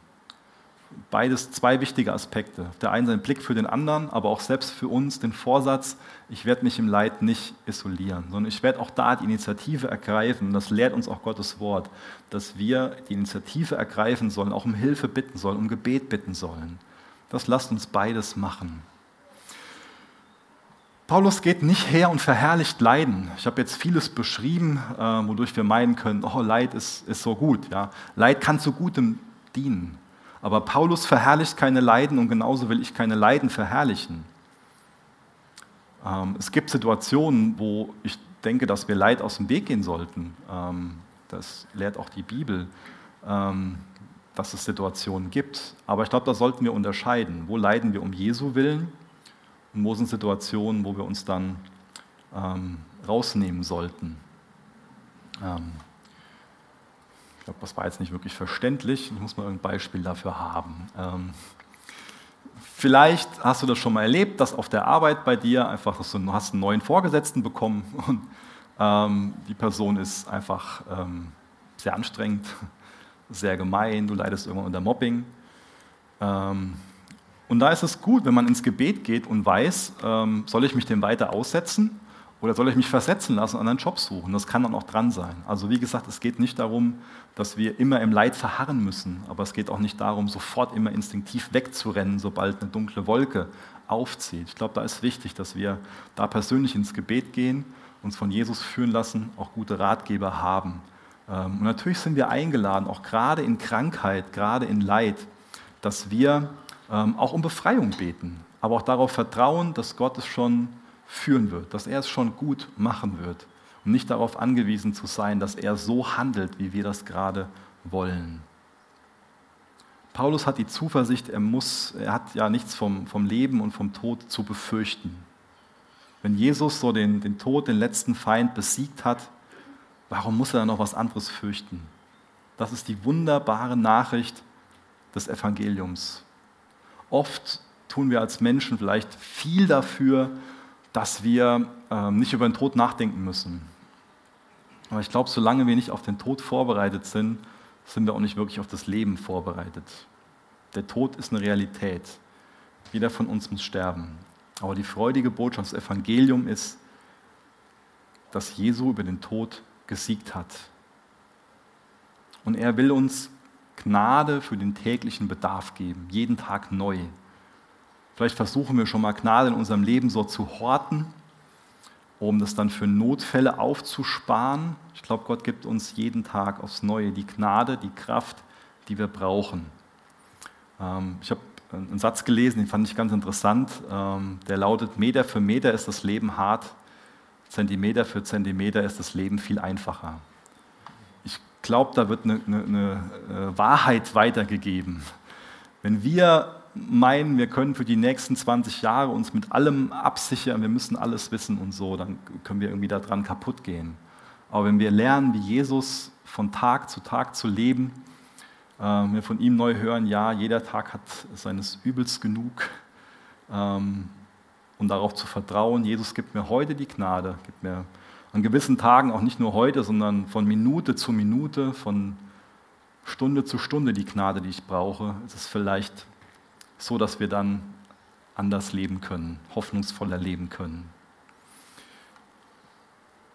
Beides zwei wichtige Aspekte. Der eine ein Blick für den anderen, aber auch selbst für uns den Vorsatz, ich werde mich im Leid nicht isolieren, sondern ich werde auch da die Initiative ergreifen. Und das lehrt uns auch Gottes Wort, dass wir die Initiative ergreifen sollen, auch um Hilfe bitten sollen, um Gebet bitten sollen. Das lasst uns beides machen. Paulus geht nicht her und verherrlicht Leiden. Ich habe jetzt vieles beschrieben, äh, wodurch wir meinen können, oh, Leid ist, ist so gut. Ja. Leid kann zu Gutem dienen. Aber Paulus verherrlicht keine Leiden und genauso will ich keine Leiden verherrlichen. Ähm, es gibt Situationen, wo ich denke, dass wir Leid aus dem Weg gehen sollten. Ähm, das lehrt auch die Bibel, ähm, dass es Situationen gibt. Aber ich glaube, da sollten wir unterscheiden. Wo leiden wir um Jesu willen? und wo sind Situationen, wo wir uns dann rausnehmen sollten. Ich glaube, das war jetzt nicht wirklich verständlich. Ich muss mal ein Beispiel dafür haben. Ähm, vielleicht hast du das schon mal erlebt, dass auf der Arbeit bei dir einfach, dass du hast einen neuen Vorgesetzten bekommen und ähm, die Person ist einfach ähm, sehr anstrengend, sehr gemein, du leidest irgendwann unter Mobbing. Ähm, und da ist es gut, wenn man ins Gebet geht und weiß, ähm, soll ich mich dem weiter aussetzen oder soll ich mich versetzen lassen und einen Job suchen? Das kann dann auch dran sein. Also wie gesagt, es geht nicht darum, dass wir immer im Leid verharren müssen, aber es geht auch nicht darum, sofort immer instinktiv wegzurennen, sobald eine dunkle Wolke aufzieht. Ich glaube, da ist wichtig, dass wir da persönlich ins Gebet gehen, uns von Jesus führen lassen, auch gute Ratgeber haben. Ähm, und natürlich sind wir eingeladen, auch gerade in Krankheit, gerade in Leid, dass wir ähm, auch um Befreiung beten, aber auch darauf vertrauen, dass Gott es schon führen wird, dass er es schon gut machen wird und nicht darauf angewiesen zu sein, dass er so handelt, wie wir das gerade wollen. Paulus hat die Zuversicht, er, muss, er hat ja nichts vom, vom Leben und vom Tod zu befürchten. Wenn Jesus so den, den Tod, den letzten Feind besiegt hat, warum muss er dann noch was anderes fürchten? Das ist die wunderbare Nachricht des Evangeliums. Oft tun wir als Menschen vielleicht viel dafür, dass wir äh, nicht über den Tod nachdenken müssen. Aber ich glaube, solange wir nicht auf den Tod vorbereitet sind, sind wir auch nicht wirklich auf das Leben vorbereitet. Der Tod ist eine Realität. Jeder von uns muss sterben. Aber die freudige Botschaft des Evangeliums ist, dass Jesu über den Tod gesiegt hat. Und er will uns Gnade für den täglichen Bedarf geben, jeden Tag neu. Vielleicht versuchen wir schon mal Gnade in unserem Leben so zu horten, um das dann für Notfälle aufzusparen. Ich glaube, Gott gibt uns jeden Tag aufs Neue die Gnade, die Kraft, die wir brauchen. Ähm, ich habe einen Satz gelesen, den fand ich ganz interessant. Ähm, der lautet, Meter für Meter ist das Leben hart, Zentimeter für Zentimeter ist das Leben viel einfacher. Ich glaube, da wird eine, eine, eine äh, Wahrheit weitergegeben. Wenn wir meinen, wir können für die nächsten 20 Jahre uns mit allem absichern, wir müssen alles wissen und so, dann können wir irgendwie daran kaputt gehen. Aber wenn wir lernen, wie Jesus von Tag zu Tag zu leben, äh, wir von ihm neu hören, ja, jeder Tag hat seines Übels genug, ähm, und darauf zu vertrauen, Jesus gibt mir heute die Gnade, gibt mir an gewissen Tagen auch nicht nur heute, sondern von Minute zu Minute, von Stunde zu Stunde die Gnade, die ich brauche. Es ist vielleicht so, dass wir dann anders leben können, hoffnungsvoller leben können.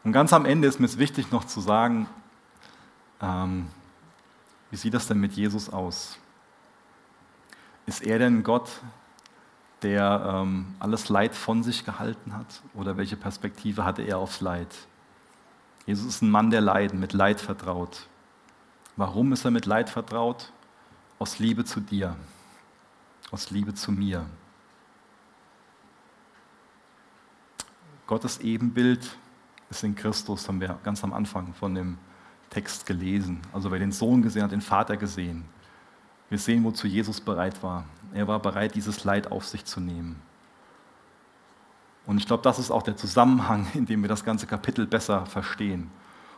Und ganz am Ende ist mir es wichtig noch zu sagen, ähm, wie sieht das denn mit Jesus aus? Ist er denn Gott, der ähm, alles Leid von sich gehalten hat? Oder welche Perspektive hatte er aufs Leid? Jesus ist ein Mann der Leiden, mit Leid vertraut. Warum ist er mit Leid vertraut? Aus Liebe zu dir, aus Liebe zu mir. Gottes Ebenbild ist in Christus, haben wir ganz am Anfang von dem Text gelesen. Also wer den Sohn gesehen hat, den Vater gesehen. Wir sehen, wozu Jesus bereit war. Er war bereit, dieses Leid auf sich zu nehmen. Und ich glaube, das ist auch der Zusammenhang, in dem wir das ganze Kapitel besser verstehen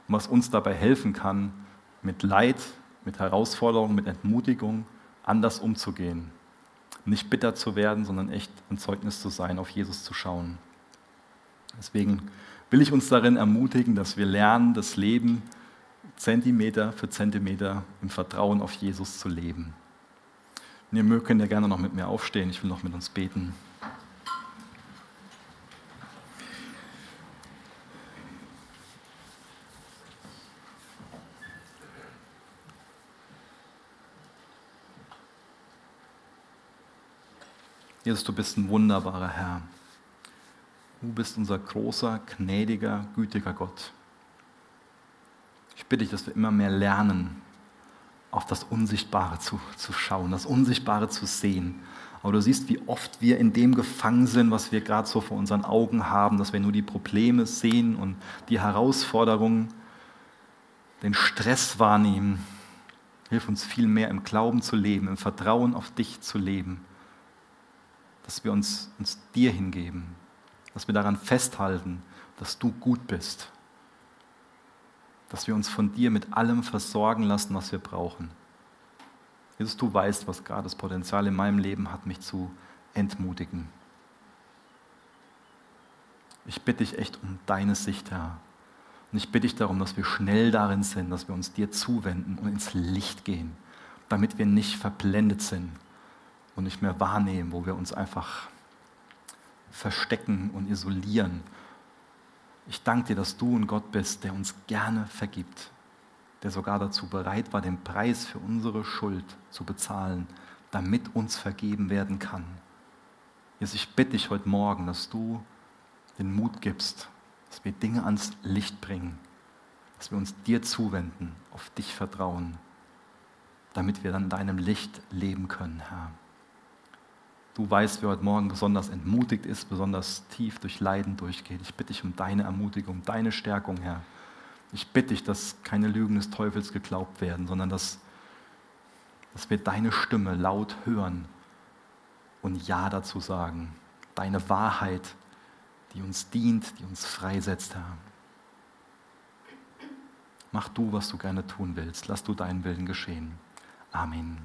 und was uns dabei helfen kann, mit Leid, mit Herausforderungen, mit Entmutigung anders umzugehen. Nicht bitter zu werden, sondern echt ein Zeugnis zu sein, auf Jesus zu schauen. Deswegen will ich uns darin ermutigen, dass wir lernen, das Leben Zentimeter für Zentimeter im Vertrauen auf Jesus zu leben. Wenn ihr mögt, könnt ihr gerne noch mit mir aufstehen. Ich will noch mit uns beten. Jesus, du bist ein wunderbarer Herr. Du bist unser großer, gnädiger, gütiger Gott. Ich bitte dich, dass wir immer mehr lernen, auf das Unsichtbare zu, zu schauen, das Unsichtbare zu sehen. Aber du siehst, wie oft wir in dem gefangen sind, was wir gerade so vor unseren Augen haben, dass wir nur die Probleme sehen und die Herausforderungen, den Stress wahrnehmen. Hilf uns viel mehr im Glauben zu leben, im Vertrauen auf dich zu leben dass wir uns, uns dir hingeben, dass wir daran festhalten, dass du gut bist, dass wir uns von dir mit allem versorgen lassen, was wir brauchen. Jesus, du weißt, was gerade das Potenzial in meinem Leben hat, mich zu entmutigen. Ich bitte dich echt um deine Sicht, Herr. Und ich bitte dich darum, dass wir schnell darin sind, dass wir uns dir zuwenden und ins Licht gehen, damit wir nicht verblendet sind und nicht mehr wahrnehmen, wo wir uns einfach verstecken und isolieren. Ich danke dir, dass du ein Gott bist, der uns gerne vergibt, der sogar dazu bereit war, den Preis für unsere Schuld zu bezahlen, damit uns vergeben werden kann. Jesus, ich bitte dich heute Morgen, dass du den Mut gibst, dass wir Dinge ans Licht bringen, dass wir uns dir zuwenden, auf dich vertrauen, damit wir dann in deinem Licht leben können, Herr. Du weißt, wer heute Morgen besonders entmutigt ist, besonders tief durch Leiden durchgeht. Ich bitte dich um deine Ermutigung, deine Stärkung, Herr. Ich bitte dich, dass keine Lügen des Teufels geglaubt werden, sondern dass, dass wir deine Stimme laut hören und Ja dazu sagen. Deine Wahrheit, die uns dient, die uns freisetzt, Herr. Mach du, was du gerne tun willst. Lass du deinen Willen geschehen. Amen.